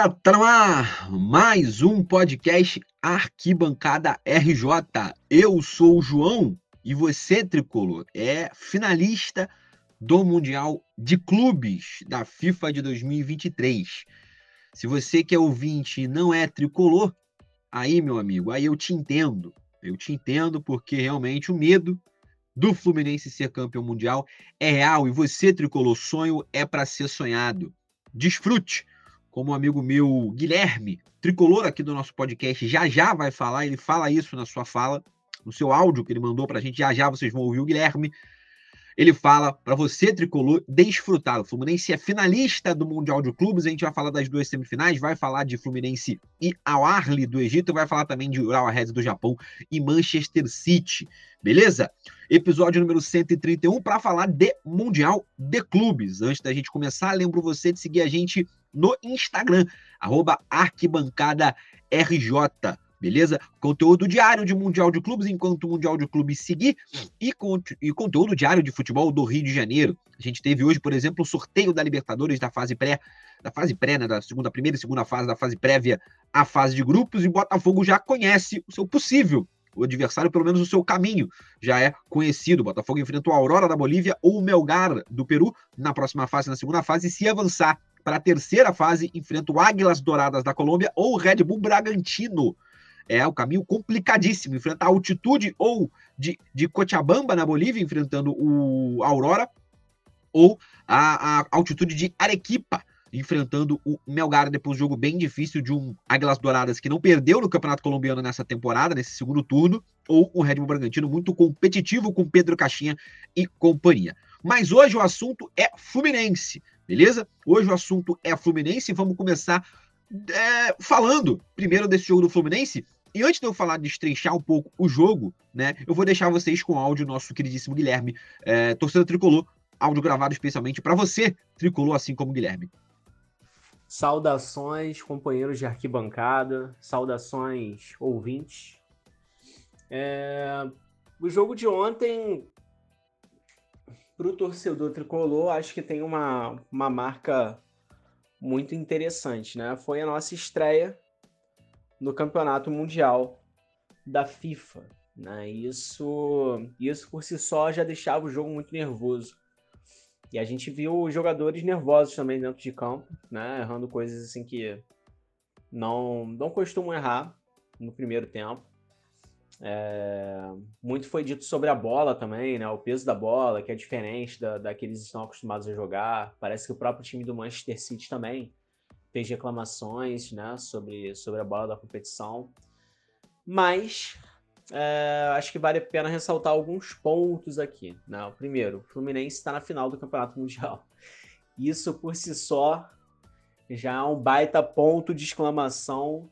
Fala galera, tá no ar mais um podcast Arquibancada RJ. Eu sou o João e você, Tricolor, é finalista do Mundial de Clubes da FIFA de 2023. Se você que é ouvinte e não é tricolor, aí, meu amigo, aí eu te entendo. Eu te entendo porque realmente o medo do Fluminense ser campeão mundial é real e você, tricolor, sonho é para ser sonhado. Desfrute! Como um amigo meu, Guilherme, tricolor aqui do nosso podcast, já já vai falar, ele fala isso na sua fala, no seu áudio que ele mandou para a gente, já já vocês vão ouvir o Guilherme. Ele fala para você, tricolor, desfrutar. O Fluminense é finalista do Mundial de Clubes. A gente vai falar das duas semifinais, vai falar de Fluminense e Al Arli do Egito, vai falar também de Urawa Reds do Japão e Manchester City. Beleza? Episódio número 131 para falar de Mundial de Clubes. Antes da gente começar, lembro você de seguir a gente no Instagram, arroba arquibancada RJ beleza? Conteúdo diário de Mundial de Clubes, enquanto o Mundial de Clubes seguir, e, e conteúdo diário de futebol do Rio de Janeiro. A gente teve hoje, por exemplo, o sorteio da Libertadores da fase pré, da fase pré, né, da segunda, primeira e segunda fase, da fase prévia à fase de grupos, e Botafogo já conhece o seu possível o adversário, pelo menos o seu caminho já é conhecido. O Botafogo enfrentou a Aurora da Bolívia ou o Melgar do Peru na próxima fase, na segunda fase, e se avançar para a terceira fase, enfrenta o Águilas Douradas da Colômbia ou o Red Bull Bragantino é o caminho complicadíssimo. Enfrentar a altitude ou de, de Cochabamba, na Bolívia, enfrentando o Aurora, ou a, a altitude de Arequipa, enfrentando o Melgar depois de um jogo bem difícil de um Águilas Douradas que não perdeu no Campeonato Colombiano nessa temporada, nesse segundo turno, ou um Red Bull Bragantino muito competitivo com Pedro Caixinha e companhia. Mas hoje o assunto é Fluminense, beleza? Hoje o assunto é Fluminense vamos começar é, falando primeiro desse jogo do Fluminense e antes de eu falar, de estreichar um pouco o jogo, né, eu vou deixar vocês com o áudio nosso queridíssimo Guilherme, é, torcedor tricolor, áudio gravado especialmente para você, tricolor, assim como Guilherme. Saudações, companheiros de arquibancada, saudações, ouvintes. É... O jogo de ontem, para o torcedor tricolor, acho que tem uma, uma marca muito interessante, né? Foi a nossa estreia no campeonato mundial da FIFA. Né? Isso, isso por si só já deixava o jogo muito nervoso. E a gente viu jogadores nervosos também dentro de campo, né? errando coisas assim que não, não costumam errar no primeiro tempo. É, muito foi dito sobre a bola também, né? O peso da bola, que é diferente da, daqueles que estão acostumados a jogar. Parece que o próprio time do Manchester City também fez reclamações né, sobre, sobre a bola da competição. Mas é, acho que vale a pena ressaltar alguns pontos aqui. Né? O primeiro, o Fluminense está na final do Campeonato Mundial. Isso por si só já é um baita ponto de exclamação,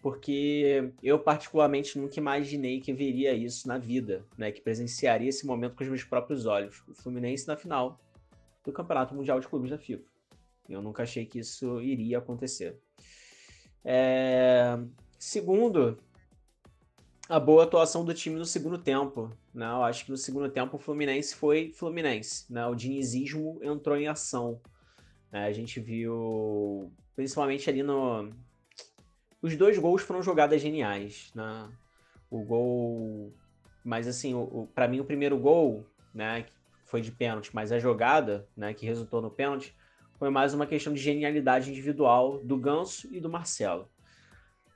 porque eu particularmente nunca imaginei que veria isso na vida, né? que presenciaria esse momento com os meus próprios olhos. O Fluminense na final do Campeonato Mundial de Clubes da FIFA. Eu nunca achei que isso iria acontecer. É... Segundo, a boa atuação do time no segundo tempo. Né? Eu acho que no segundo tempo o Fluminense foi Fluminense. Né? O dinizismo entrou em ação. Né? A gente viu, principalmente ali no. Os dois gols foram jogadas geniais. Né? O gol. Mas assim, para mim o primeiro gol, né, foi de pênalti, mas a jogada, né, que resultou no pênalti, foi mais uma questão de genialidade individual do Ganso e do Marcelo.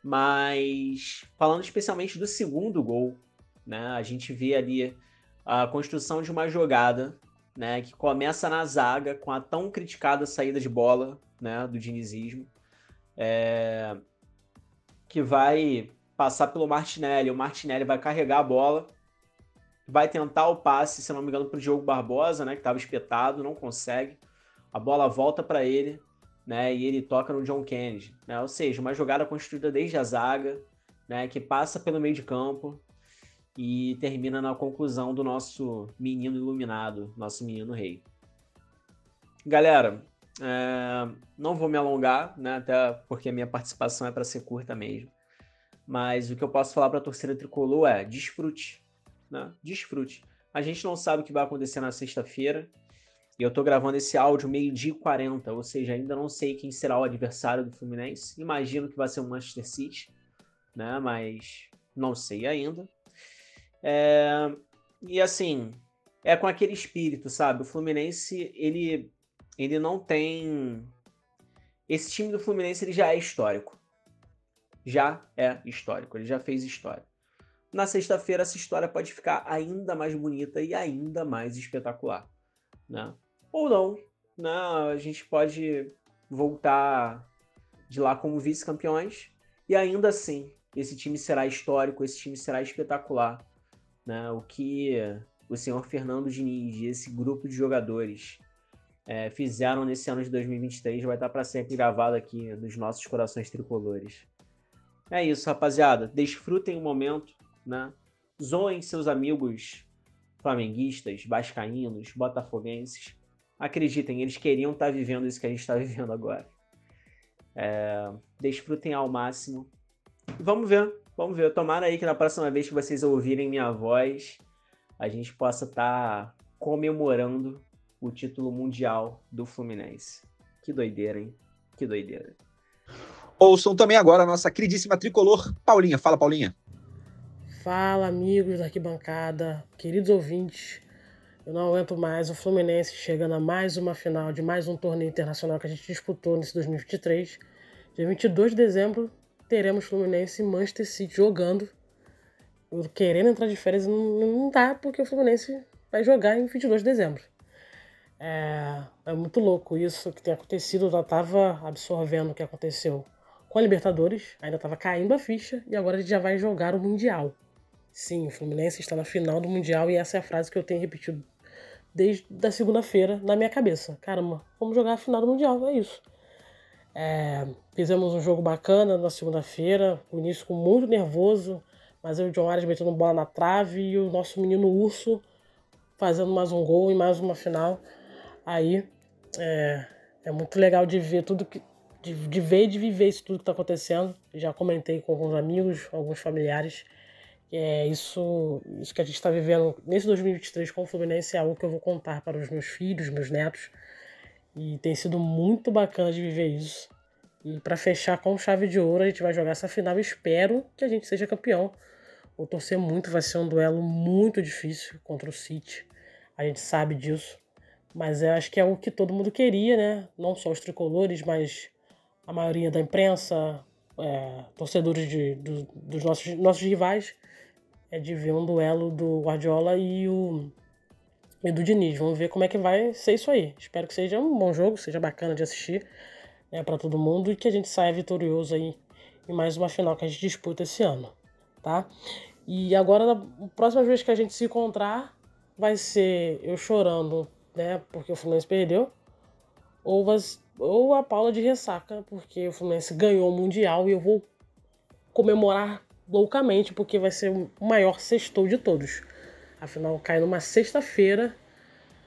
Mas falando especialmente do segundo gol, né, a gente vê ali a construção de uma jogada né, que começa na zaga com a tão criticada saída de bola né, do dinizismo, é, que vai passar pelo Martinelli. O Martinelli vai carregar a bola, vai tentar o passe, se não me engano, para o Diogo Barbosa, né, que estava espetado, não consegue a bola volta para ele, né? E ele toca no John Kennedy, né? Ou seja, uma jogada construída desde a zaga, né? Que passa pelo meio de campo e termina na conclusão do nosso menino iluminado, nosso menino rei. Galera, é, não vou me alongar, né? Até porque a minha participação é para ser curta mesmo. Mas o que eu posso falar para a torcida tricolor é desfrute, né? Desfrute. A gente não sabe o que vai acontecer na sexta-feira, E eu tô gravando esse áudio meio-dia e 40, ou seja, ainda não sei quem será o adversário do Fluminense. Imagino que vai ser o Manchester City, né? Mas não sei ainda. É... E assim, é com aquele espírito, sabe? O Fluminense, ele, ele não tem. Esse time do Fluminense ele já é histórico. Já é histórico, ele já fez história. Na sexta-feira, essa história pode ficar ainda mais bonita e ainda mais espetacular. Né? Ou não. Né? A gente pode voltar de lá como vice-campeões e ainda assim esse time será histórico, esse time será espetacular. Né? O que o senhor Fernando Diniz e esse grupo de jogadores é, fizeram nesse ano de 2023 vai estar para sempre gravado aqui nos nossos corações tricolores. É isso, rapaziada. Desfrutem o momento, né? Zoem seus amigos flamenguistas, vascaínos, botafoguenses. Acreditem, eles queriam estar vivendo isso que a gente está vivendo agora. É, desfrutem ao máximo. vamos ver, vamos ver. Tomara aí que na próxima vez que vocês ouvirem minha voz, a gente possa estar tá comemorando o título mundial do Fluminense. Que doideira, hein? Que doideira. Ouçam também agora a nossa queridíssima tricolor, Paulinha. Fala, Paulinha. Fala, amigos da arquibancada, queridos ouvintes. Eu não aguento mais o Fluminense chegando a mais uma final de mais um torneio internacional que a gente disputou nesse 2023. Dia 22 de dezembro teremos Fluminense e Manchester City jogando querendo entrar de férias não, não dá, porque o Fluminense vai jogar em 22 de dezembro. É, é muito louco isso que tem acontecido. Eu já estava absorvendo o que aconteceu com a Libertadores, ainda estava caindo a ficha, e agora a gente já vai jogar o Mundial. Sim, o Fluminense está na final do Mundial e essa é a frase que eu tenho repetido desde a segunda-feira na minha cabeça. Caramba, vamos jogar a final do Mundial, é isso. É, fizemos um jogo bacana na segunda-feira, o início com muito nervoso, mas aí o John Arias metendo bola na trave e o nosso menino Urso fazendo mais um gol e mais uma final. Aí é, é muito legal de ver tudo que. De, de ver e de viver isso tudo que está acontecendo. Já comentei com alguns amigos, alguns familiares. É isso, isso que a gente está vivendo nesse 2023 com o Fluminense é algo que eu vou contar para os meus filhos, meus netos. E tem sido muito bacana de viver isso. E para fechar com chave de ouro, a gente vai jogar essa final. Espero que a gente seja campeão. Vou torcer muito, vai ser um duelo muito difícil contra o City. A gente sabe disso. Mas eu acho que é o que todo mundo queria, né? Não só os tricolores, mas a maioria da imprensa, é, torcedores de, do, dos nossos, nossos rivais, é de ver um duelo do Guardiola e o e do Diniz. Vamos ver como é que vai ser isso aí. Espero que seja um bom jogo, seja bacana de assistir né, para todo mundo e que a gente saia vitorioso aí em mais uma final que a gente disputa esse ano tá? E agora, a próxima vez que a gente se encontrar, vai ser eu chorando, né? Porque o Fluminense perdeu. Ou, ou a Paula de ressaca, porque o Fluminense ganhou o Mundial e eu vou comemorar loucamente, porque vai ser o maior sextou de todos. Afinal, cai numa sexta-feira,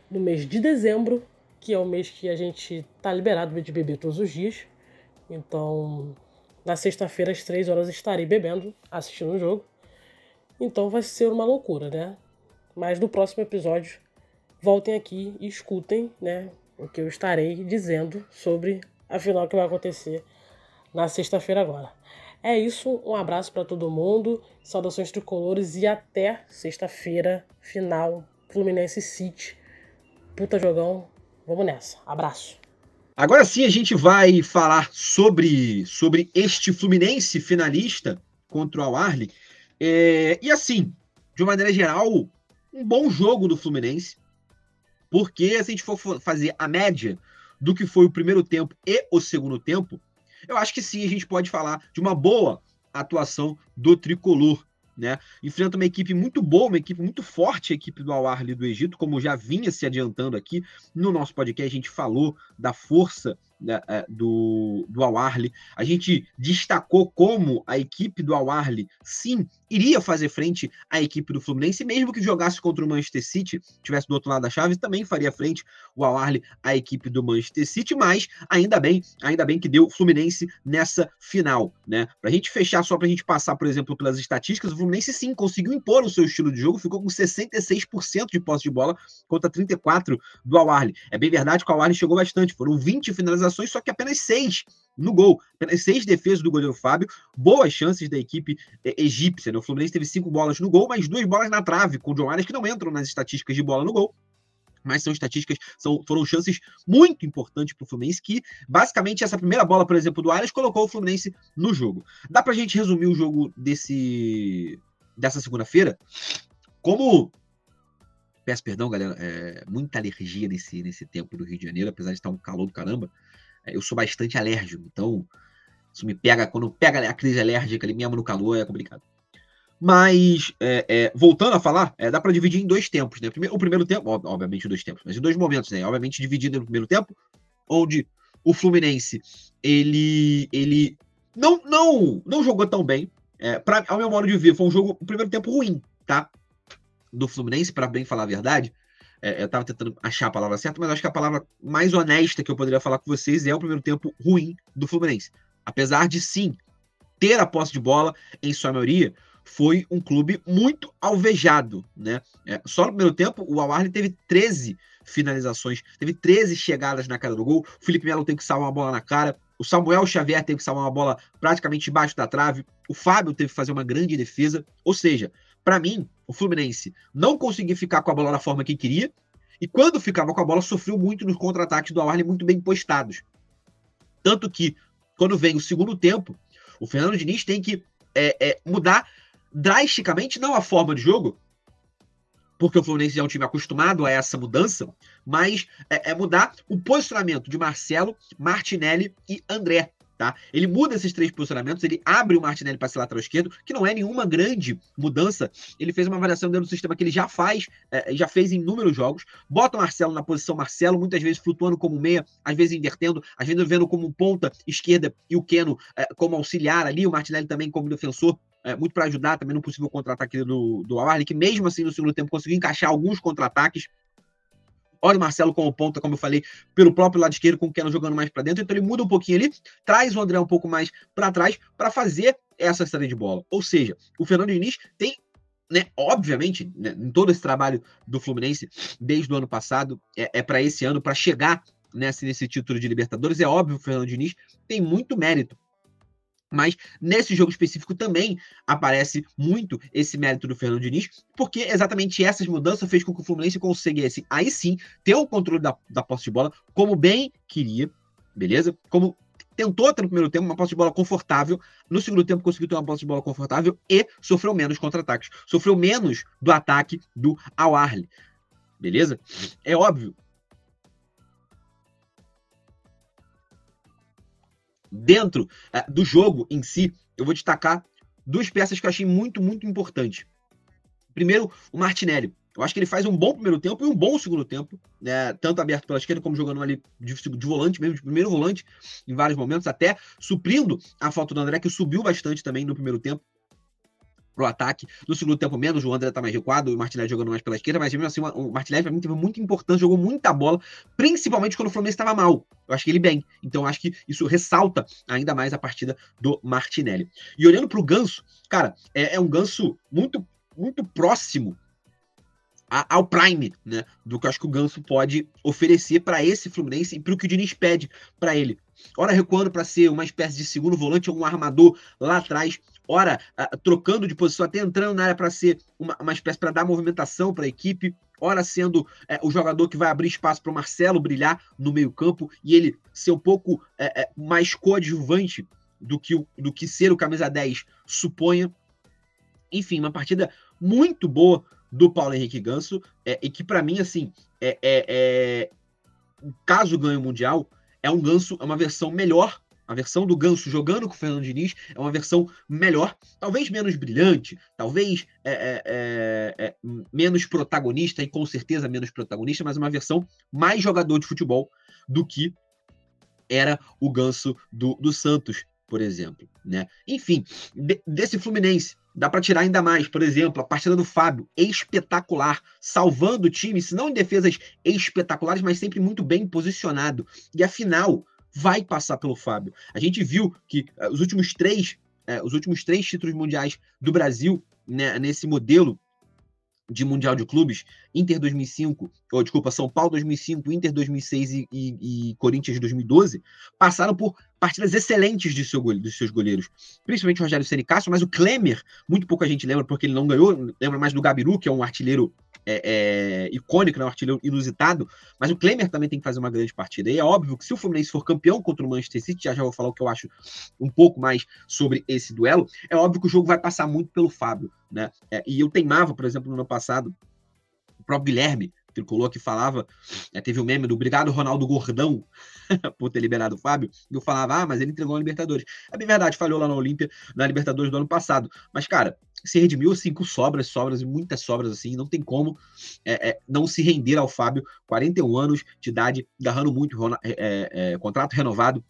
no mês de dezembro, que é o mês que a gente tá liberado de beber todos os dias. Então, na sexta-feira, às três horas, estarei bebendo, assistindo o jogo. Então vai ser uma loucura, né? Mas no próximo episódio, voltem aqui e escutem, né? O que eu estarei dizendo sobre a final que vai acontecer na sexta-feira agora. É isso, um abraço para todo mundo, saudações tricolores e até sexta-feira, final Fluminense City. Puta jogão, vamos nessa. Abraço. Agora sim a gente vai falar sobre, sobre este Fluminense finalista contra o Al-Arli. É, e assim, de uma maneira geral, um bom jogo do Fluminense. Porque se a gente for fazer a média do que foi o primeiro tempo e o segundo tempo, eu acho que sim, a gente pode falar de uma boa atuação do tricolor né? Enfrenta uma equipe muito boa, uma equipe muito forte, a equipe do Al-Ahly do Egito, como já vinha se adiantando aqui no nosso podcast, a gente falou da força né, é, do, do Al-Arli. A gente destacou como a equipe do Al-Arli, sim, iria fazer frente à equipe do Fluminense, mesmo que jogasse contra o Manchester City, tivesse do outro lado da chave, também faria frente o Al-Arli à equipe do Manchester City, mas ainda bem, ainda bem que deu Fluminense nessa final, né? Pra gente fechar, só pra gente passar, por exemplo, pelas estatísticas, o Fluminense sim conseguiu impor o seu estilo de jogo, ficou com 66% de posse de bola contra 34 do Al-Arli. É bem verdade que o Al-Arli chegou bastante, foram 20 finalizações, só que apenas 6 no gol. Apenas seis defesas do goleiro Fábio, boas chances da equipe é, egípcia. Né? O Fluminense teve cinco bolas no gol, mas duas bolas na trave, com o John Arias, que não entram nas estatísticas de bola no gol. Mas são estatísticas, são, foram chances muito importantes para o Fluminense, que basicamente essa primeira bola, por exemplo, do Arias, colocou o Fluminense no jogo. Dá para a gente resumir o jogo desse dessa segunda-feira como peço perdão, galera, é, muita alergia nesse, nesse tempo do Rio de Janeiro, apesar de estar um calor do caramba. É, eu sou bastante alérgico, então isso me pega, quando pega a crise alérgica ali mesmo no calor, é complicado. Mas, é, é, voltando a falar, é, dá para dividir em dois tempos, né? O primeiro tempo, obviamente, dois tempos, mas em dois momentos, né? Obviamente, dividido no primeiro tempo, onde o Fluminense ele, ele não, não, não jogou tão bem. É, pra, ao meu modo de ver, foi um jogo, o primeiro tempo ruim, tá? Do Fluminense, para bem falar a verdade. É, eu estava tentando achar a palavra certa, mas acho que a palavra mais honesta que eu poderia falar com vocês é o primeiro tempo ruim do Fluminense. Apesar de sim ter a posse de bola em sua maioria, foi um clube muito alvejado, né? É, só no primeiro tempo, o Al teve 13 finalizações, teve 13 chegadas na cara do gol. O Felipe Melo teve que salvar uma bola na cara. O Samuel Xavier teve que salvar uma bola praticamente embaixo da trave. O Fábio teve que fazer uma grande defesa. Ou seja, para mim, o Fluminense não conseguia ficar com a bola da forma que queria, e quando ficava com a bola, sofreu muito nos contra-ataques do Alarne, muito bem postados. Tanto que, quando vem o segundo tempo, o Fernando Diniz tem que é, é, mudar drasticamente, não a forma de jogo, porque o Fluminense é um time acostumado a essa mudança, mas é, é mudar o posicionamento de Marcelo, Martinelli e André. Tá? Ele muda esses três posicionamentos, ele abre o Martinelli para ser lateral esquerdo, que não é nenhuma grande mudança. Ele fez uma variação dentro do sistema que ele já faz, é, já fez em inúmeros jogos. Bota o Marcelo na posição Marcelo, muitas vezes flutuando como meia, às vezes invertendo, às vezes vendo como ponta esquerda e o Keno é, como auxiliar ali, o Martinelli também como defensor. É, muito para ajudar também no possível contra-ataque do, do Alarne, que mesmo assim no segundo tempo conseguiu encaixar alguns contra-ataques. Olha o Marcelo como ponta, como eu falei, pelo próprio lado esquerdo, com o Keno jogando mais para dentro. Então ele muda um pouquinho ali, traz o André um pouco mais para trás para fazer essa saída de bola. Ou seja, o Fernando Diniz tem né, obviamente, né, em todo esse trabalho do Fluminense desde o ano passado, é, é para esse ano, para chegar nesse, nesse título de Libertadores, é óbvio que o Fernando Diniz tem muito mérito mas nesse jogo específico também aparece muito esse mérito do Fernando Diniz, porque exatamente essas mudanças fez com que o Fluminense conseguisse, aí sim, ter o controle da, da posse de bola, como bem queria, beleza? Como tentou ter no primeiro tempo uma posse de bola confortável, no segundo tempo conseguiu ter uma posse de bola confortável e sofreu menos contra-ataques, sofreu menos do ataque do Al-Arli, beleza? É óbvio dentro uh, do jogo em si, eu vou destacar duas peças que eu achei muito, muito importantes. Primeiro, o Martinelli. Eu acho que ele faz um bom primeiro tempo e um bom segundo tempo, né? tanto aberto pela esquerda como jogando ali de, de, volante mesmo, de primeiro volante em vários momentos, até suprindo a falta do André, que subiu bastante também no primeiro tempo pro ataque. No segundo tempo, menos, o André tá mais recuado, o Martinelli jogando mais pela esquerda, mas mesmo assim, o Martinelli pra mim teve muito importante, jogou muita bola, principalmente quando o Fluminense estava mal. Eu acho que ele bem. Então, acho que isso ressalta ainda mais a partida do Martinelli. E olhando pro Ganso, cara, é, é um Ganso muito, muito próximo ao prime, né, do que eu acho que o Ganso pode oferecer para esse Fluminense e para o que o Diniz pede para ele. Ora recuando para ser uma espécie de segundo volante ou um armador lá atrás, ora trocando de posição, até entrando na área para ser uma, uma espécie para dar movimentação para a equipe, ora sendo uh, o jogador que vai abrir espaço para o Marcelo brilhar no meio-campo e ele ser um pouco uh, mais coadjuvante do que, o, do que ser o camisa 10 suponha. Enfim, uma partida muito boa do Paulo Henrique Ganso, é, e que para mim, assim, é, é, é, caso ganhe o Mundial, é um Ganso, é uma versão melhor a versão do Ganso jogando com o Fernando Diniz é uma versão melhor, talvez menos brilhante, talvez é, é, é, é, menos protagonista, e com certeza menos protagonista, mas uma versão mais jogador de futebol do que era o ganso do, do Santos, por exemplo. Né? Enfim, de, desse Fluminense, dá para tirar ainda mais. Por exemplo, a partida do Fábio, espetacular, salvando o time, se não em defesas espetaculares, mas sempre muito bem posicionado. E afinal, vai passar pelo Fábio. A gente viu que uh, os últimos três, uh, os últimos três títulos mundiais do Brasil né, nesse modelo de Mundial de Clubes, Inter 2005, ou desculpa, São Paulo 2005, Inter 2006 e, e, e Corinthians 2012, passaram por partidas excelentes de seu, dos seus goleiros, principalmente o Rogério Ceni Castro, mas o Klemer, muito pouca gente lembra porque ele não ganhou, lembra mais do Gabiru, que é um artilheiro é, é, icônico, né, um artilheiro inusitado, mas o Klemer também tem que fazer uma grande partida. E é óbvio que se o Fluminense for campeão contra o Manchester City, já já vou falar o que eu acho um pouco mais sobre esse duelo, é óbvio que o jogo vai passar muito pelo Fábio, né? É, e eu teimava, por exemplo, no ano passado, o próprio Guilherme tricolor que falava, é, teve o um meme do obrigado Ronaldo Gordão por ter liberado o Fábio, e eu falava, ah, mas ele entregou a Libertadores. É bem verdade, falhou lá na Olímpia, na Libertadores do ano passado. Mas, cara, se redimiu com sobras, sobras e muitas sobras assim, não tem como é, é, não se render ao Fábio, 41 anos de idade, agarrando muito, é, é, contrato renovado,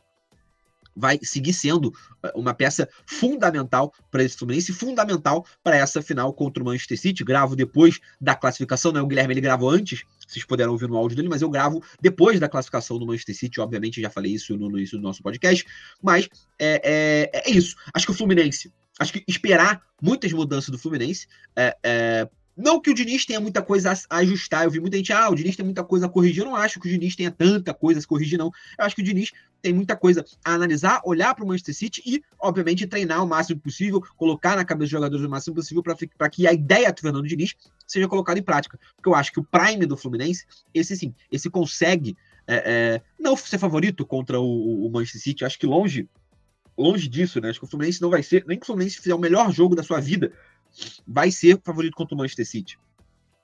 vai seguir sendo eh, uma peça fundamental para esse Fluminense, fundamental para essa final contra o Manchester City. Gravo depois da classificação, né? O Guilherme ele gravou antes, vocês puderam ouvir no áudio dele, mas eu gravo depois da classificação do Manchester City. Obviamente, já falei isso no, início do nosso podcast, mas é, é, é, isso. Acho que o Fluminense, acho que esperar muitas mudanças do Fluminense é, é não que o Diniz tenha muita coisa a ajustar. Eu vi muita gente, ah, o Diniz tem muita coisa a corrigir. Eu não acho que o Diniz tenha tanta coisa a corrigir, não. Eu acho que o Diniz tem muita coisa a analisar, olhar para o Manchester City e, obviamente, treinar o máximo possível, colocar na cabeça dos jogadores o máximo possível para que a ideia do Fernando Diniz seja colocada em prática. Porque eu acho que o prime do Fluminense, esse sim, esse consegue é, é, não ser favorito contra o, o Manchester City. Acho que longe longe disso, né? Acho que o Fluminense não vai ser, nem que o Fluminense fizer o melhor jogo da sua vida vai ser favorito contra o Manchester City.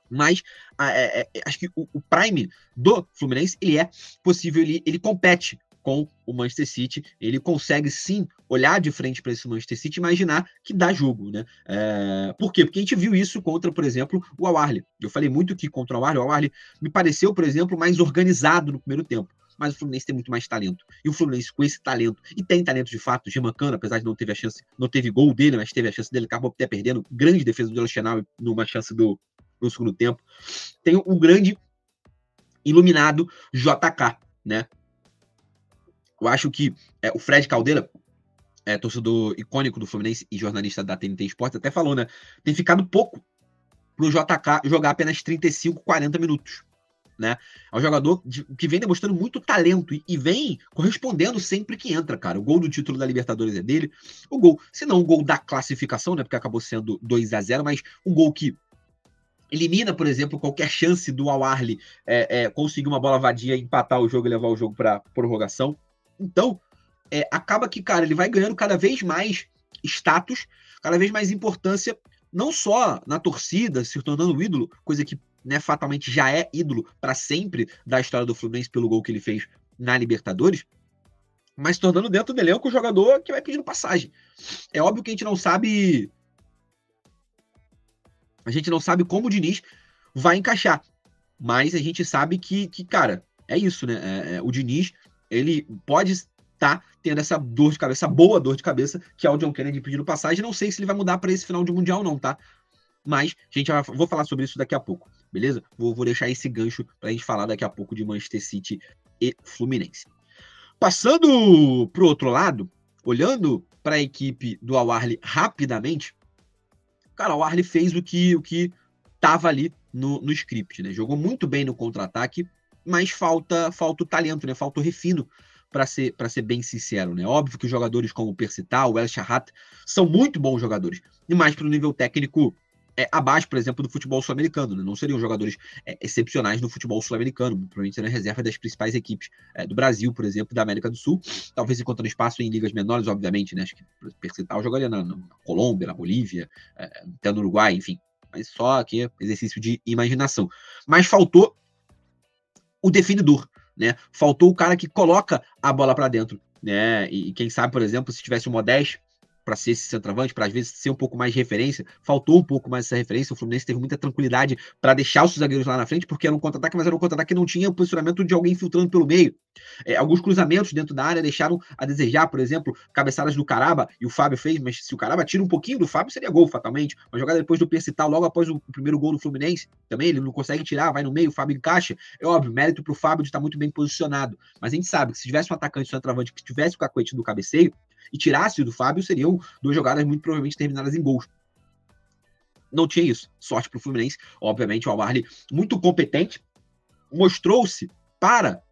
Mas é, é, acho que o, o, prime do Fluminense ele é possível, ele, ele compete com o Manchester City. Ele consegue sim olhar de frente para esse Manchester City e imaginar que dá jogo, né? É... Por quê? Porque a gente viu isso contra, por exemplo, o Awarli. Eu falei muito que contra o Awarli, o Awarli me pareceu, por exemplo, mais organizado no primeiro tempo mas o Fluminense tem muito mais talento. E o Fluminense, com esse talento, e tem talento de fato, Gemancano, apesar de não ter a chance, não teve gol dele, mas teve a chance dele, acabou até perdendo. Grande defesa do Delechenal numa chance do no segundo tempo. Tem um grande iluminado JK, né? Eu acho que é, o Fred Caldeira, é, torcedor icônico do Fluminense e jornalista da TNT Esportes, até falou, né? Tem ficado pouco pro JK jogar apenas 35, 40 minutos né? É um jogador de, que vem demonstrando muito talento e, e, vem correspondendo sempre que entra, cara. O gol do título da Libertadores é dele. O gol, se não o gol da classificação, né? Porque acabou sendo 2 a 0 mas um gol que elimina, por exemplo, qualquer chance do Awarli é, é, conseguir uma bola vadia, empatar o jogo e levar o jogo para prorrogação. Então, é, acaba que, cara, ele vai ganhando cada vez mais status, cada vez mais importância, não só na torcida, se tornando ídolo, coisa que né, fatalmente já é ídolo para sempre da história do Fluminense pelo gol que ele fez na Libertadores, mas tornando dentro do elenco o jogador que vai pedindo passagem. É óbvio que a gente não sabe. A gente não sabe como o Diniz vai encaixar. Mas a gente sabe que, que cara, é isso, né? É, é, o Diniz, ele pode estar tendo essa dor de cabeça, boa dor de cabeça, que é o John Kennedy pedindo passagem. Não sei se ele vai mudar para esse final de Mundial, não, tá? Mas gente vai, vou falar sobre isso daqui a pouco, beleza? Vou, vou deixar esse gancho para a gente falar daqui a pouco de Manchester City e Fluminense. Passando para o outro lado, olhando para a equipe do Awarli rapidamente, cara, o Awarli fez o que o que estava ali no, no script, né? Jogou muito bem no contra-ataque, mas falta falta o talento, né? Falta o refino para ser, ser bem sincero, né? Óbvio que jogadores como o Percital, o El Shahat são muito bons jogadores, e mais para o nível técnico é, abaixo, por exemplo, do futebol sul-americano. Né? Não seriam jogadores é, excepcionais no futebol sul-americano, provavelmente seriam reserva das principais equipes é, do Brasil, por exemplo, da América do Sul. Talvez encontrando espaço em ligas menores, obviamente, né? Acho que Percital jogaria na, na Colômbia, na Bolívia, é, até no Uruguai, enfim. Mas só aqui exercício de imaginação. Mas faltou o definidor, né? Faltou o cara que coloca a bola para dentro, né? E quem sabe, por exemplo, se tivesse o Modeste para ser esse centroavante, para às vezes ser um pouco mais de referência. Faltou um pouco mais essa referência. O Fluminense teve muita tranquilidade para deixar os zagueiros lá na frente, porque era um contra-ataque, mas era um contra-ataque que não tinha o posicionamento de alguém filtrando pelo meio. É, alguns cruzamentos dentro da área deixaram a desejar, por exemplo, cabeçadas do Caraba, e o Fábio fez, mas se o Caraba tira um pouquinho do Fábio, seria gol fatalmente. Uma jogada depois do Percital, logo após o primeiro gol do Fluminense, também ele não consegue tirar, vai no meio, o Fábio encaixa. É óbvio, mérito para o Fábio de estar muito bem posicionado. Mas a gente sabe que se tivesse um atacante centroavante que tivesse o cacuete do cabeceio e tirasse o do Fábio, duas jogadas muito provavelmente terminadas em gols não tinha isso. Sorte para o Fluminense. Obviamente, o Alvarli muito competente. Mostrou-se para,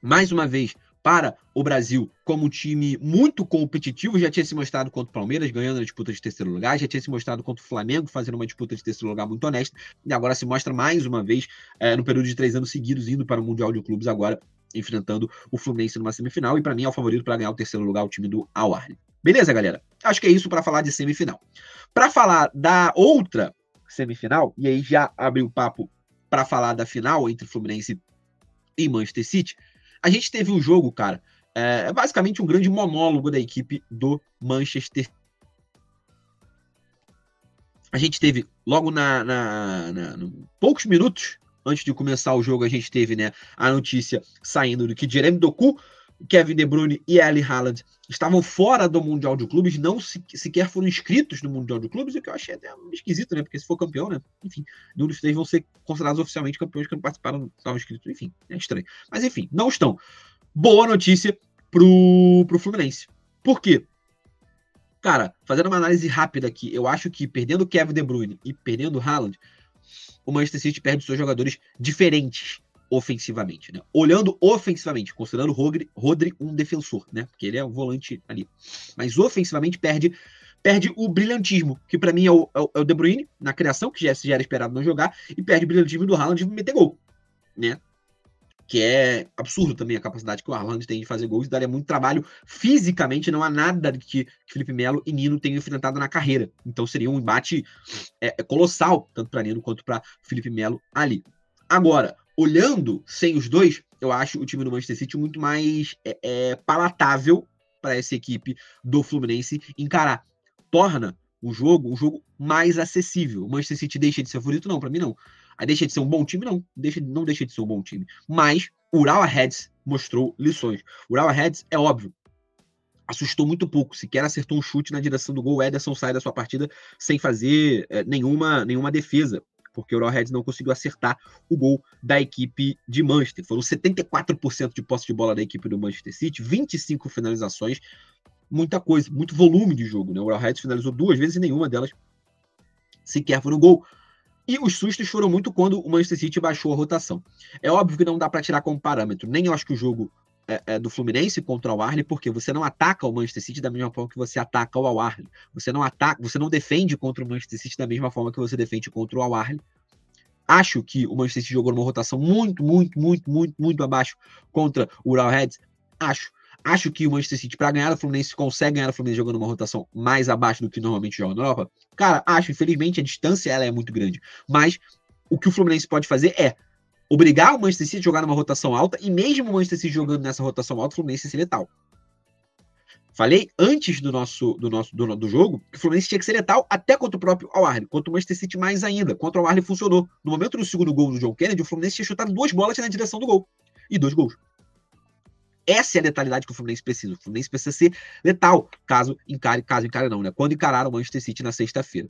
mais uma vez, para o Brasil como um time muito competitivo. Já tinha se mostrado contra o Palmeiras, ganhando a disputa de terceiro lugar. Já tinha se mostrado contra o Flamengo, fazendo uma disputa de terceiro lugar muito honesta. E agora se mostra mais uma vez, é, no período de três anos seguidos, indo para o Mundial de Clubes agora, enfrentando o Fluminense numa semifinal. E para mim é o favorito para ganhar o terceiro lugar, o time do Al Beleza, galera? Acho que é isso para falar de semifinal. Para falar da outra semifinal, e aí já abri o papo para falar da final entre Fluminense e Manchester City, a gente teve um jogo, cara, é basicamente um grande monólogo da equipe do Manchester a gente teve logo na, na, na no, poucos minutos antes de começar o jogo a gente teve né a notícia saindo do que Jeremy Doku Kevin De Bruyne e Erling Haaland estavam fora do Mundial de Clubes, não se, sequer foram inscritos no Mundial de Clubes, o que eu achei até esquisito, né? Porque se for campeão, né? Enfim, nenhum dos três vão ser considerados oficialmente campeões que não participaram, não estavam inscritos, enfim, é estranho. Mas enfim, não estão. Boa notícia pro, pro Fluminense. Por quê? Cara, fazendo uma análise rápida aqui, eu acho que perdendo Kevin De Bruyne e perdendo Haaland, o Manchester City perde seus jogadores diferentes ofensivamente, né? Olhando ofensivamente, considerando Rodri, Rodri um defensor, né? Porque ele é um volante ali. Mas ofensivamente perde perde o brilhantismo, que para mim é o, é o, De Bruyne na criação, que já, já era esperado não jogar, e perde o brilhantismo do Haaland de meter gol, né? Que é absurdo também a capacidade que o Haaland tem de fazer gols daria muito trabalho fisicamente, não há nada que, que Felipe Melo e Nino tenham enfrentado na carreira. Então seria um embate é, é colossal, tanto para Nino quanto para Felipe Melo ali. Agora, olhando sem os dois, eu acho o time do Manchester City muito mais é, é, palatável para essa equipe do Fluminense encarar. Torna o jogo um jogo mais acessível. O Manchester City deixa de ser favorito? Não, para mim não. Aí deixa de ser um bom time? Não. Deixa, não deixa de ser um bom time. Mas o Urawa Reds mostrou lições. O Urawa Reds, é óbvio, assustou muito pouco. Sequer acertou um chute na direção do gol. O Ederson sai da sua partida sem fazer é, nenhuma, nenhuma defesa porque o Reds não conseguiu acertar o gol da equipe de Manchester. Foram 74% de posse de bola da equipe do Manchester City, 25 finalizações, muita coisa, muito volume de jogo. Né? O Reds finalizou duas vezes e nenhuma delas sequer foi no gol. E os sustos foram muito quando o Manchester City baixou a rotação. É óbvio que não dá para tirar como parâmetro. Nem eu acho que o jogo é, é, do Fluminense contra o Arley, porque você não ataca o Manchester City da mesma forma que você ataca o Al Arley. Você não ataca, você não defende contra o Manchester City da mesma forma que você defende contra o Al Arley. Acho que o Manchester City jogou numa rotação muito, muito, muito, muito, muito abaixo contra o Real Reds. Acho. Acho que o Manchester City, para ganhar o Fluminense, consegue ganhar o Fluminense jogando uma rotação mais abaixo do que normalmente joga na Europa. Cara, acho, infelizmente, a distância ela é muito grande. Mas o que o Fluminense pode fazer é obrigar o Manchester City a jogar numa rotação alta, e mesmo o Manchester City jogando nessa rotação alta, o Fluminense ser letal. Falei antes do nosso do nosso do, do, jogo que o Fluminense tinha que ser letal até contra o próprio Al contra o Manchester City mais ainda. Contra o Al funcionou. No momento do segundo gol do John Kennedy, o Fluminense tinha chutado duas bolas na direção do gol. E dois gols. Essa é a letalidade que o Fluminense precisa. O Fluminense precisa ser letal, caso encare, caso encare não, né? Quando encarar o Manchester City na sexta-feira.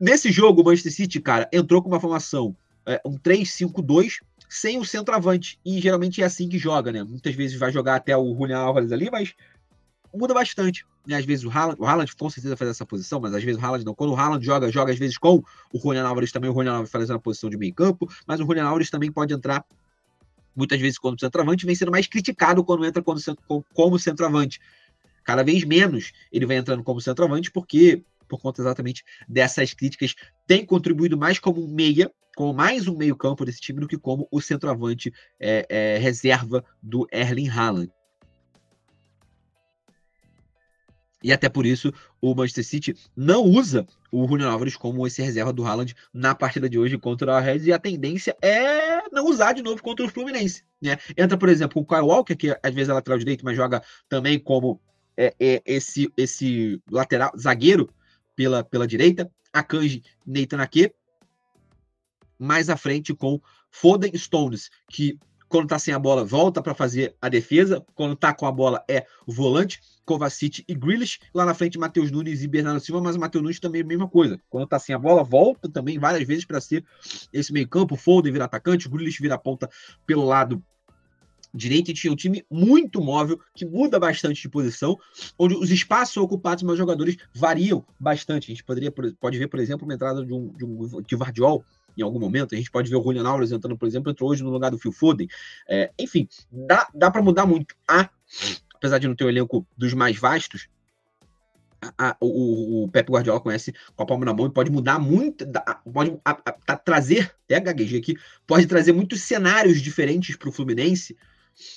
Nesse jogo, o Manchester City, cara, entrou com uma formação é, um 3-5-2 sem o centroavante. E geralmente é assim que joga, né? Muitas vezes vai jogar até o Julian Álvares ali, mas muda bastante. Né? Às vezes o Haaland, o Haaland com certeza faz essa posição, mas às vezes o Haaland não. Quando o Haaland joga, joga às vezes com o Julian Álvares também, o Julian Álvares faz na posição de meio campo, mas o Julian Álvares também pode entrar muitas vezes como centroavante, vem sendo mais criticado quando entra como, centroavante. Cada vez menos ele vai entrando como centroavante, porque por conta exatamente dessas críticas, tem contribuído mais como meia como mais um meio-campo desse time do que como o centroavante é, é, reserva do Erling Haaland. E até por isso o Manchester City não usa o Julian Álvares como esse reserva do Haaland na partida de hoje contra a Reds e a tendência é não usar de novo contra o Fluminense. Né? Entra, por exemplo, o Kyle Walker, que às vezes é lateral direito, mas joga também como é, é, esse, esse lateral zagueiro pela, pela direita. Akanji Nathan Ake, mais à frente com Foden Stones, que quando tá sem a bola, volta para fazer a defesa. Quando tá com a bola, é o volante, Kovacic e Grealish. Lá na frente, Matheus Nunes e Bernardo Silva, mas o Matheus Nunes também é a mesma coisa. Quando tá sem a bola, volta também várias vezes para ser esse meio-campo. Foden vira atacante, Grealish vira ponta pelo lado direito e tinha um time muito móvel, que muda bastante de posição, onde os espaços ocupados pelos jogadores variam bastante. A gente poderia, pode ver, por exemplo, uma entrada de um, de um de Vardiol em algum momento. A gente pode ver o Julian Alves entrando, por exemplo, entrou hoje no lugar do Phil Foden. É, enfim, dá, dá para mudar muito. Apesar de não ter um elenco dos mais vastos, a, a, o, o Pep Guardiola conhece com a palma na mão e pode mudar muito, pode a, trazer, até aqui, pode trazer muitos cenários diferentes para o Fluminense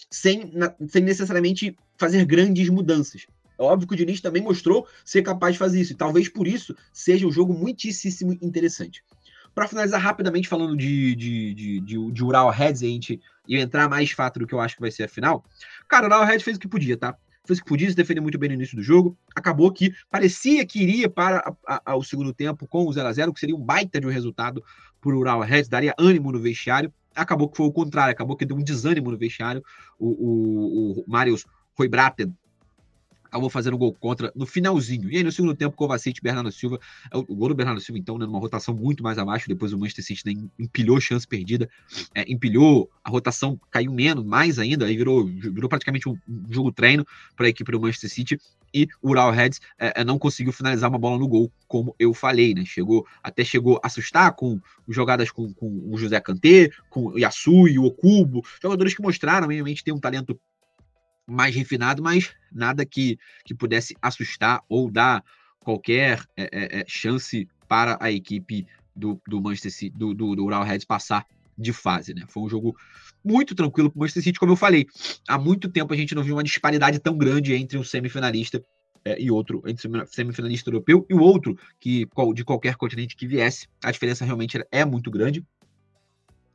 sem, na, sem necessariamente fazer grandes mudanças. É óbvio que o Diniz também mostrou ser capaz de fazer isso, e talvez por isso seja um jogo muitíssimo interessante. Para finalizar rapidamente falando de, de, de, de, de Ural Reds, a gente e entrar mais fato do que eu acho que vai ser a final. Cara, o Ural Reds fez o que podia, tá? Fez o que podia, se defendeu muito bem no início do jogo. Acabou que parecia que iria para a, a, o segundo tempo com o 0 a 0 que seria um baita de um resultado para o Ural Reds, daria ânimo no vestiário. Acabou que foi o contrário, acabou que deu um desânimo no vestiário. O, o, o Marius Roibraten acabou fazendo gol contra no finalzinho. E aí, no segundo tempo, Kovacic, Bernardo Silva, é o gol do Bernardo Silva, então, né, numa rotação muito mais abaixo. Depois o Manchester City né, empilhou chance perdida, é, empilhou, a rotação caiu menos, mais ainda, aí virou, virou praticamente um jogo treino para a equipe do Manchester City. E o Ural Reds é, é, não conseguiu finalizar uma bola no gol, como eu falei, né? Chegou, até chegou a assustar com jogadas com, com o José Kanté, com o Yasui, o Okubo, jogadores que mostraram realmente ter um talento mais refinado, mas nada que, que pudesse assustar ou dar qualquer é, é, é, chance para a equipe do, do Manchester City, do, do, do Ural Reds passar de fase, né? Foi um jogo muito tranquilo para o Manchester City, como eu falei. Há muito tempo a gente não viu uma disparidade tão grande entre um semifinalista é, e outro, entre o semifinalista europeu e o outro que de qualquer continente que viesse. A diferença realmente é muito grande.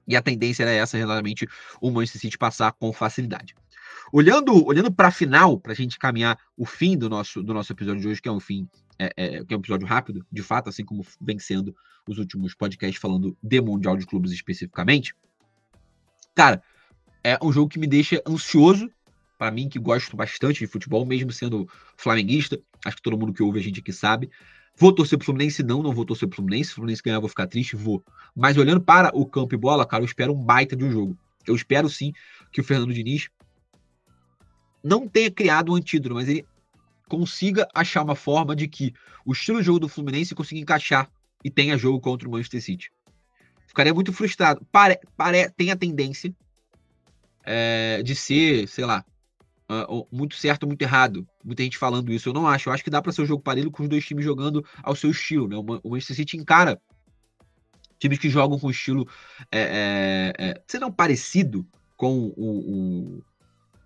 E a tendência era essa, realmente, o Manchester City passar com facilidade. Olhando, olhando para a final, para a gente caminhar o fim do nosso, do nosso episódio de hoje, que é um fim, é, é, que é um episódio rápido, de fato, assim como vem sendo os últimos podcasts falando de Mundial de Clubes especificamente. Cara, é um jogo que me deixa ansioso, para mim, que gosto bastante de futebol, mesmo sendo flamenguista. Acho que todo mundo que ouve a gente aqui sabe. Vou torcer pro Fluminense? Não, não vou torcer pro Fluminense. Se o Fluminense ganhar, eu vou ficar triste? Vou. Mas olhando para o campo e bola, cara, eu espero um baita de um jogo. Eu espero sim que o Fernando Diniz não tenha criado um antídoto, mas ele consiga achar uma forma de que o estilo de jogo do Fluminense consiga encaixar e tenha jogo contra o Manchester City. Ficaria muito frustrado. Pare, pare, tem a tendência é, de ser, sei lá, uh, muito certo muito errado. Muita gente falando isso. Eu não acho. Eu acho que dá para ser um jogo parelho com os dois times jogando ao seu estilo. Né? O Manchester City encara times que jogam com estilo é, é, é, não parecido com o, o,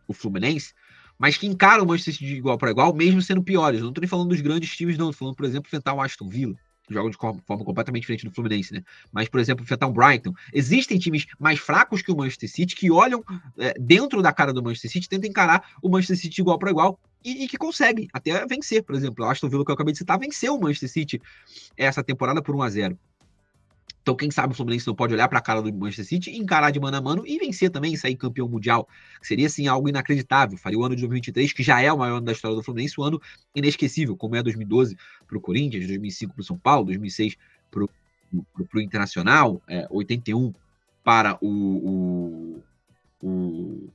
o Fluminense, mas que encaram o Manchester City de igual para igual, mesmo sendo piores. Eu não estou nem falando dos grandes times, não. Estou falando, por exemplo, enfrentar o Aston Villa, que joga de forma completamente diferente do Fluminense, né? Mas, por exemplo, enfrentar o Brighton. Existem times mais fracos que o Manchester City que olham é, dentro da cara do Manchester City, tentam encarar o Manchester City de igual para igual e, e, que conseguem até vencer. Por exemplo, o Aston Villa, que eu acabei de citar, venceu o Manchester City essa temporada por 1 a 0 então, quem sabe o Fluminense não pode olhar para a cara do Manchester City, encarar de mano a mano e vencer também, sair campeão mundial. Seria, assim, algo inacreditável. Faria o ano de 2023, que já é o maior ano da história do Fluminense, um ano inesquecível, como é 2012 para o Corinthians, 2005 para o São Paulo, 2006 para o Internacional, é, 81 para o, o, o,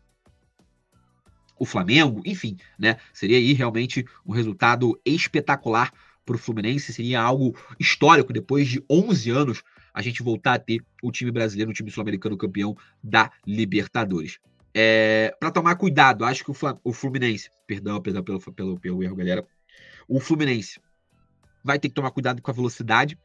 o Flamengo, enfim, né? Seria aí realmente um resultado espetacular para o Fluminense, seria algo histórico depois de 11 anos a gente voltar a ter o time brasileiro, o time sul-americano campeão da Libertadores. É, para tomar cuidado, acho que o, Fluminense, perdão, perdão pelo, pelo, pelo erro, galera. O Fluminense vai ter que tomar cuidado com a velocidade.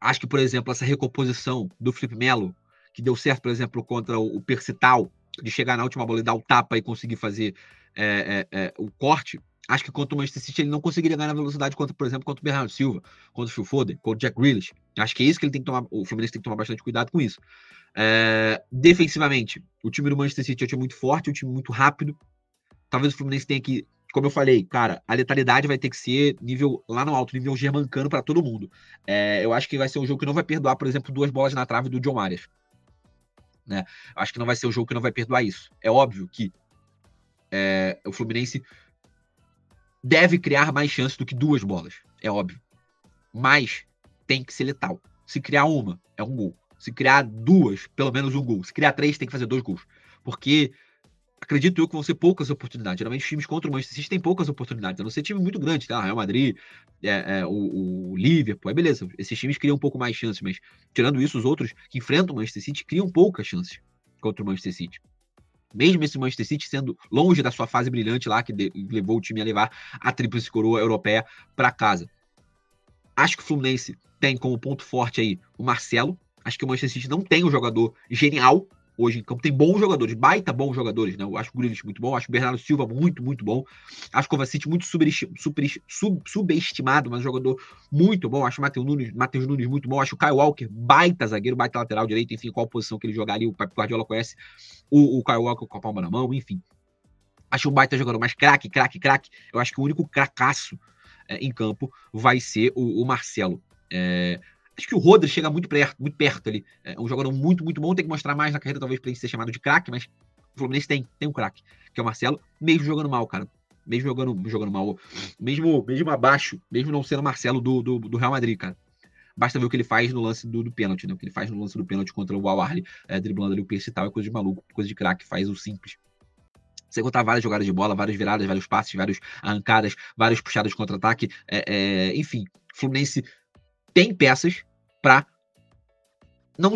Acho que, por exemplo, essa recomposição do Felipe Melo, que deu certo, por exemplo, contra o, o Percital, de chegar na última bola e dar o tapa e conseguir fazer é, é, é o corte, Acho que contra o Manchester City ele não conseguiria ganhar na velocidade contra, por exemplo, contra o Bernardo Silva, contra o Phil Foden, contra o Jack Grealish. Acho que é isso que ele tem que tomar, o Fluminense tem que tomar bastante cuidado com isso. É, defensivamente, o time do Manchester City é um time muito forte, um time muito rápido. Talvez o Fluminense tenha que, como eu falei, cara, a letalidade vai ter que ser nível lá no alto, nível germancano para todo mundo. É, eu acho que vai ser um jogo que não vai perdoar, por exemplo, duas bolas na trave do John Arias. né? Acho que não vai ser um jogo que não vai perdoar isso. É óbvio que é, o Fluminense deve criar mais chances do que duas bolas. É óbvio. Mas tem que ser letal. Se criar uma, é um gol. Se criar duas, pelo menos um gol. Se criar três, tem que fazer dois gols. Porque acredito eu que vão ser poucas oportunidades. Geralmente, os times contra o Manchester City têm poucas oportunidades. A não ser time muito grande, tá? Real Madrid, é, é, o, o, Liverpool, é beleza. Esses times criam um pouco mais chances, mas tirando isso, os outros que enfrentam o Manchester City criam poucas chances contra o Manchester City. Mesmo esse Manchester City sendo longe da sua fase brilhante lá, que levou o time a levar a tríplice coroa europeia para casa. Acho que o Fluminense tem como ponto forte aí o Marcelo. Acho que o Manchester City não tem um jogador genial hoje em campo. Tem bons jogadores, baita bons jogadores, né? Eu acho o Grealish muito bom, acho o Bernardo Silva muito, muito bom. Acho o Kovacic muito subestimado, mas um jogador muito bom. Acho o Matheus Nunes, Nunes muito bom. Acho o Kyle Walker, baita zagueiro, baita lateral direito, enfim, qual posição que ele jogar ali. O Pep Guardiola conhece o, o Kyle Walker com a palma na mão, enfim. Acho um baita jogador, mas craque, craque, craque. Eu acho que o único cracaço é, em campo vai ser o, o Marcelo. É, Acho que o Rodri chega muito perto, muito perto ali. É um jogador muito, muito bom. Tem que mostrar mais na carreira, talvez, para ele ser chamado de craque, mas o Fluminense tem, tem um craque, que é o Marcelo, mesmo jogando mal, cara. Mesmo jogando, jogando mal, mesmo, mesmo abaixo, mesmo não sendo o Marcelo do, do, do, Real Madrid, cara. Basta ver o que ele faz no lance do, do pênalti, né? O que ele faz no lance do pênalti contra o Al é, driblando ali o Percy e tal, é coisa de maluco, coisa de craque, faz o simples. Você contar várias jogadas de bola, várias viradas, vários passes, várias arrancadas, várias puxadas de contra-ataque, é, é, enfim. Fluminense tem peças para não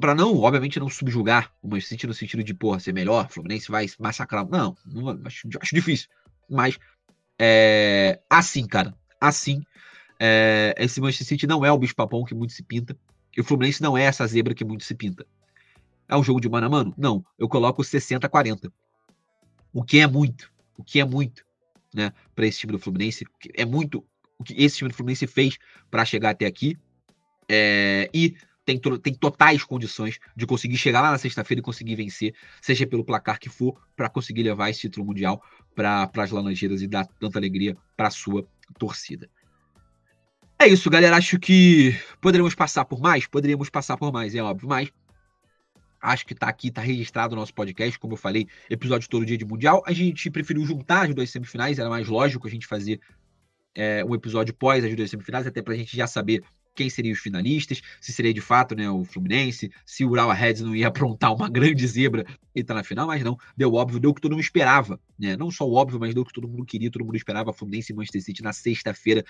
para não, obviamente, não subjugar o Manchester City no sentido de, porra, ser melhor, Fluminense vai massacrar. Não, não acho, acho difícil. Mas é, assim, cara, assim, é, esse Manchester City não é o bicho-papão que muito se pinta. E o Fluminense não é essa zebra que muito se pinta. É um jogo de mano a mano? Não. Eu coloco 60 a 40. O que é muito. O que é muito, né, para esse time do Fluminense. É muito o que esse time do Fluminense fez para chegar até aqui. É, e tem, tem totais condições de conseguir chegar lá na sexta-feira e conseguir vencer, seja pelo placar que for, para conseguir levar esse título mundial para as Laranjeiras e dar tanta alegria para sua torcida. É isso, galera. Acho que poderíamos passar por mais, poderíamos passar por mais, é óbvio, mas acho que tá aqui, tá registrado o nosso podcast, como eu falei, episódio todo dia de Mundial. A gente preferiu juntar as duas semifinais, era mais lógico a gente fazer é, um episódio pós as duas semifinais, até pra gente já saber quem seriam os finalistas, se seria de fato né, o Fluminense, se o Urawa Reds não ia aprontar uma grande zebra e tá na final, mas não, deu óbvio, deu o que todo mundo esperava, né? Não só o óbvio, mas deu o que todo mundo queria, todo mundo esperava, Fluminense e Manchester City na sexta-feira.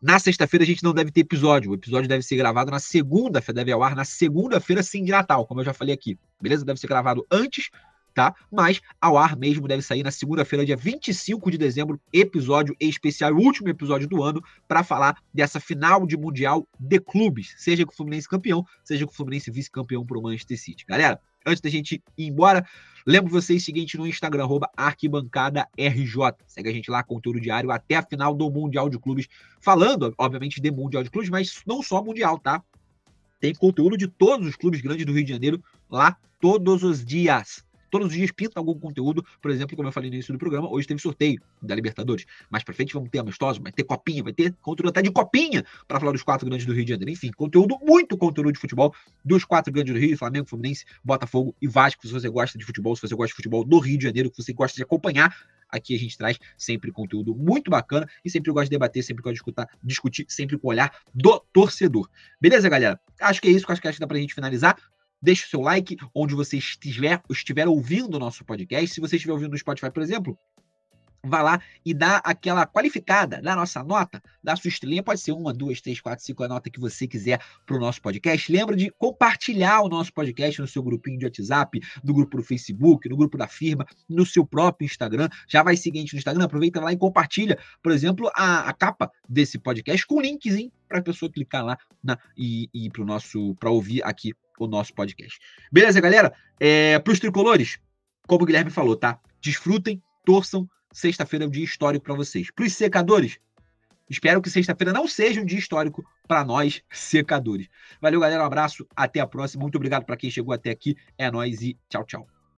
Na sexta-feira a gente não deve ter episódio, o episódio deve ser gravado na segunda-feira, deve ao ar na segunda-feira sim de Natal, como eu já falei aqui, beleza? Deve ser gravado antes tá? Mas ao ar mesmo deve sair na segunda-feira, dia 25 de dezembro, episódio especial, último episódio do ano, para falar dessa final de Mundial de clubes, seja com o Fluminense campeão, seja com o Fluminense vice-campeão para o Manchester City. Galera, antes da gente ir embora, lembro vocês o seguinte no Instagram, arquibancadaRJ. Segue a gente lá, conteúdo diário até a final do Mundial de Clubes, falando, obviamente, de Mundial de Clubes, mas não só Mundial, tá? Tem conteúdo de todos os clubes grandes do Rio de Janeiro lá todos os dias. Todos os dias pinta algum conteúdo. Por exemplo, como eu falei no início do programa, hoje teve sorteio da Libertadores. Mais pra frente vamos ter amistoso, vai ter copinha, vai ter conteúdo até de copinha para falar dos quatro grandes do Rio de Janeiro. Enfim, conteúdo, muito conteúdo de futebol dos quatro grandes do Rio, Flamengo, Fluminense, Botafogo e Vasco. Se você gosta de futebol, se você gosta de futebol do Rio de Janeiro, que você gosta de acompanhar aqui a gente traz sempre conteúdo muito bacana e sempre gosta de debater, sempre gosta de escutar, discutir, sempre com o olhar do torcedor. Beleza, galera? Acho que é isso, acho que, acho que dá pra gente finalizar deixe o seu like onde você estiver, estiver ouvindo o nosso podcast. Se você estiver ouvindo no Spotify, por exemplo, vá lá e dá aquela qualificada, dá a nossa nota, dá a sua estrelinha, pode ser uma, duas, três, quatro, cinco, a nota que você quiser para o nosso podcast. Lembra de compartilhar o nosso podcast no seu grupinho de WhatsApp, no grupo do Facebook, no grupo da firma, no seu próprio Instagram. Já vai gente no Instagram, aproveita lá e compartilha, por exemplo, a, a capa desse podcast com linkzinho para a pessoa clicar lá na, e, e para o nosso para ouvir aqui o nosso podcast. Beleza, galera? É, para os tricolores, como o Guilherme falou, tá? Desfrutem, torçam. Sexta-feira é um dia histórico para vocês. Para os secadores, espero que sexta-feira não seja um dia histórico para nós, secadores. Valeu, galera. Um abraço. Até a próxima. Muito obrigado para quem chegou até aqui. É nós e tchau, tchau.